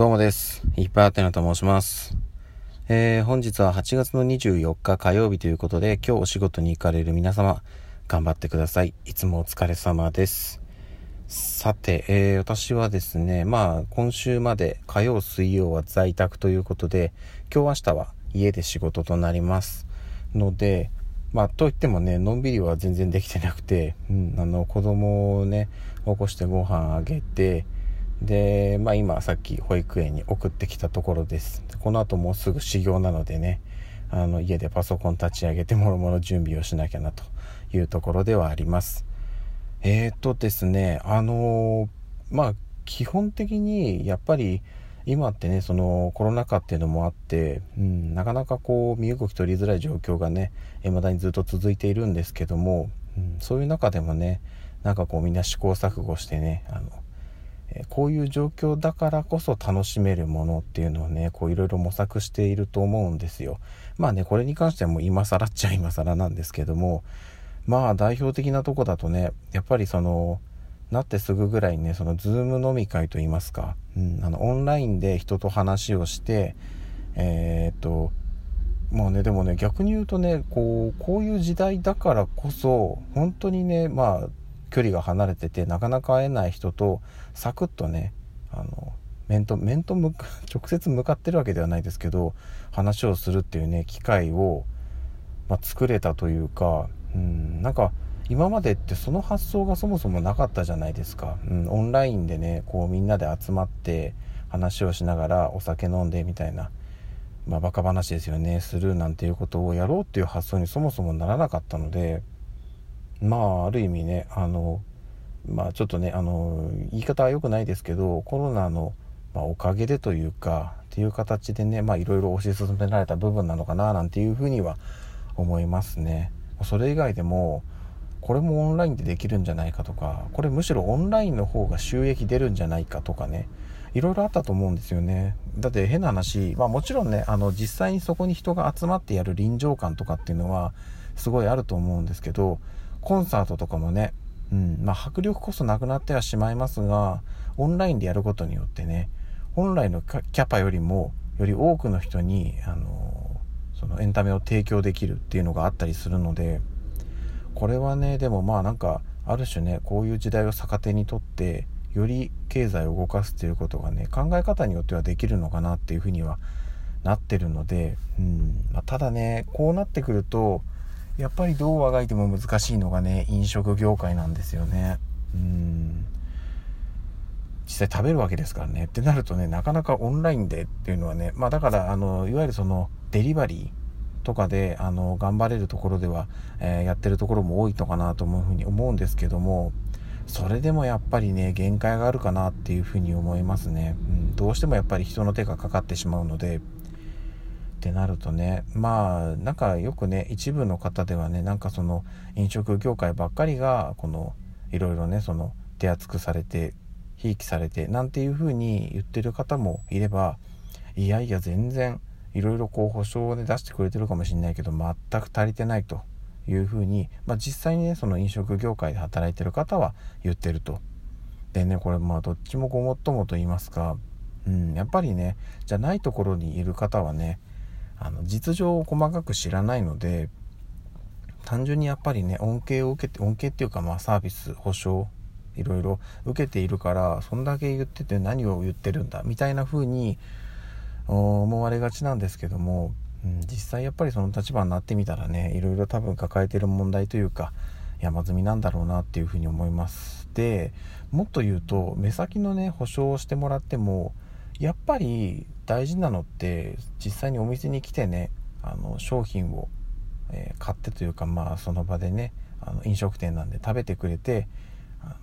どうもです。いっぱいあてなと申します。えー、本日は8月の24日火曜日ということで、今日お仕事に行かれる皆様、頑張ってください。いつもお疲れ様です。さて、えー、私はですね、まあ、今週まで火曜、水曜は在宅ということで、今日明日は家で仕事となります。ので、まあ、といってもね、のんびりは全然できてなくて、うん、あの、子供をね、起こしてご飯あげて、で、まあ今さっき保育園に送ってきたところです。この後もうすぐ始業なのでね、あの家でパソコン立ち上げてもろもろ準備をしなきゃなというところではあります。えー、っとですね、あのまあ基本的にやっぱり今ってね、そのコロナ禍っていうのもあって、うん、なかなかこう身動き取りづらい状況がね、未だにずっと続いているんですけども、うん、そういう中でもね、なんかこうみんな試行錯誤してね、あのこういう状況だからこそ楽しめるものっていうのをね、こういろいろ模索していると思うんですよ。まあね、これに関してはもう今更っちゃ今更なんですけども、まあ代表的なとこだとね、やっぱりその、なってすぐぐらいにね、そのズーム飲み会といいますか、うん、あの、オンラインで人と話をして、えー、っと、まあね、でもね、逆に言うとね、こう、こういう時代だからこそ、本当にね、まあ、距離が離れててなかなか会えない人とサクッとねあの面と面と向 直接向かってるわけではないですけど話をするっていうね機会を、まあ、作れたというか、うん、なんか今までってその発想がそもそもなかったじゃないですか、うん、オンラインでねこうみんなで集まって話をしながらお酒飲んでみたいな、まあ、バカ話ですよねするなんていうことをやろうっていう発想にそもそもならなかったのでまあある意味ねあのまあちょっとねあの言い方は良くないですけどコロナの、まあ、おかげでというかっていう形でねまあいろいろ推し進められた部分なのかななんていうふうには思いますね。それ以外でもこれもオンラインでできるんじゃないかとかこれむしろオンラインの方が収益出るんじゃないかとかねいろいろあったと思うんですよねだって変な話まあもちろんねあの実際にそこに人が集まってやる臨場感とかっていうのはすごいあると思うんですけどコンサートとかもね、うん、まあ迫力こそなくなってはしまいますが、オンラインでやることによってね、本来のキャパよりも、より多くの人に、あの、そのエンタメを提供できるっていうのがあったりするので、これはね、でもまあなんか、ある種ね、こういう時代を逆手にとって、より経済を動かすっていうことがね、考え方によってはできるのかなっていうふうにはなってるので、うんまあ、ただね、こうなってくると、やっぱりどうあがいても難しいのがね、飲食業界なんですよね。うん。実際食べるわけですからね。ってなるとね、なかなかオンラインでっていうのはね、まあだから、あの、いわゆるその、デリバリーとかで、あの、頑張れるところでは、えー、やってるところも多いのかなと思うふうに思うんですけども、それでもやっぱりね、限界があるかなっていうふうに思いますね。うん、どうしてもやっぱり人の手がかかってしまうので、ってなるとねまあなんかよくね一部の方ではねなんかその飲食業界ばっかりがこのいろいろねその手厚くされてひいきされてなんていう風に言ってる方もいればいやいや全然いろいろこう保証をね出してくれてるかもしれないけど全く足りてないというふうに、まあ、実際にねその飲食業界で働いてる方は言ってると。でねこれまあどっちもごもっともと言いますか、うん、やっぱりねじゃないところにいる方はねあの実情を細かく知らないので単純にやっぱりね恩恵を受けて恩恵っていうかまあサービス保証いろいろ受けているからそんだけ言ってて何を言ってるんだみたいな風に思われがちなんですけども、うん、実際やっぱりその立場になってみたらねいろいろ多分抱えてる問題というか山積みなんだろうなっていうふうに思います。でもっと言うと目先のね保証をしてもらってもやっぱり大事なのって実際にお店に来てねあの商品を、え、買ってというかまあその場でねあの飲食店なんで食べてくれてあ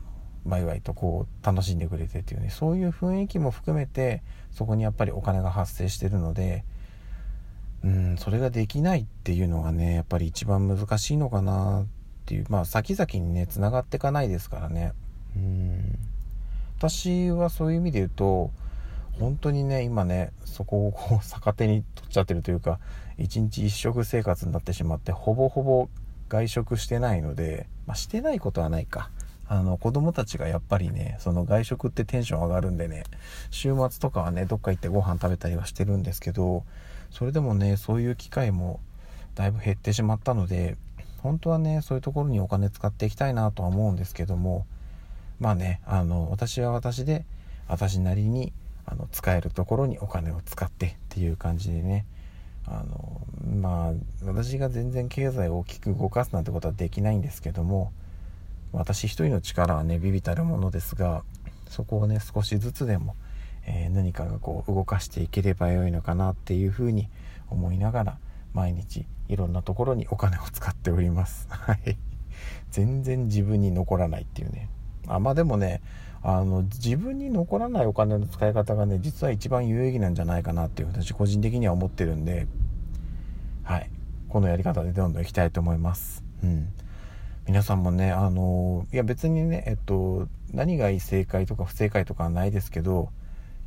のワイワイとこう楽しんでくれてっていうねそういう雰囲気も含めてそこにやっぱりお金が発生してるのでうんそれができないっていうのがねやっぱり一番難しいのかなっていうまあ先々にねつながっていかないですからね。うん。私はそういう意味で言うと本当にね今ねそこをこう逆手に取っちゃってるというか一日一食生活になってしまってほぼほぼ外食してないので、まあ、してないことはないか。あの子供たちがやっぱりねその外食ってテンション上がるんでね週末とかはねどっか行ってご飯食べたりはしてるんですけどそれでもねそういう機会もだいぶ減ってしまったので本当はねそういうところにお金使っていきたいなとは思うんですけどもまあねあの私は私で私なりにあの使えるところにお金を使ってっていう感じでね。あのまあ私が全然経済を大きく動かすなんてことはできないんですけども私一人の力はねビビたるものですがそこをね少しずつでも、えー、何かがこう動かしていければよいのかなっていうふうに思いながら毎日いろんなところにお金を使っております。はい。全然自分に残らないっていうね。あまあでもねあの自分に残らないお金の使い方がね実は一番有意義なんじゃないかなっていう私個人的には思ってるんではい。このやり方でどんどんいきたいと思います。うん。皆さんもねあのいや別にねえっと何が正解とか不正解とかはないですけど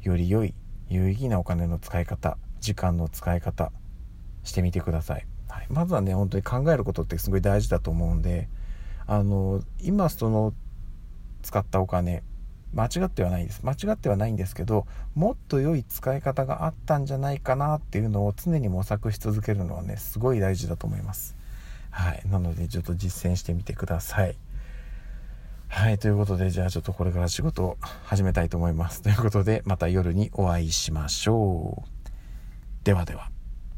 より良い有意義なお金の使い方時間の使い方してみてください、はい、まずはね本当に考えることってすごい大事だと思うんであの今その使ったお金間違ってはないです間違ってはないんですけどもっと良い使い方があったんじゃないかなっていうのを常に模索し続けるのはねすごい大事だと思いますはい。なので、ちょっと実践してみてください。はい。ということで、じゃあちょっとこれから仕事を始めたいと思います。ということで、また夜にお会いしましょう。ではでは。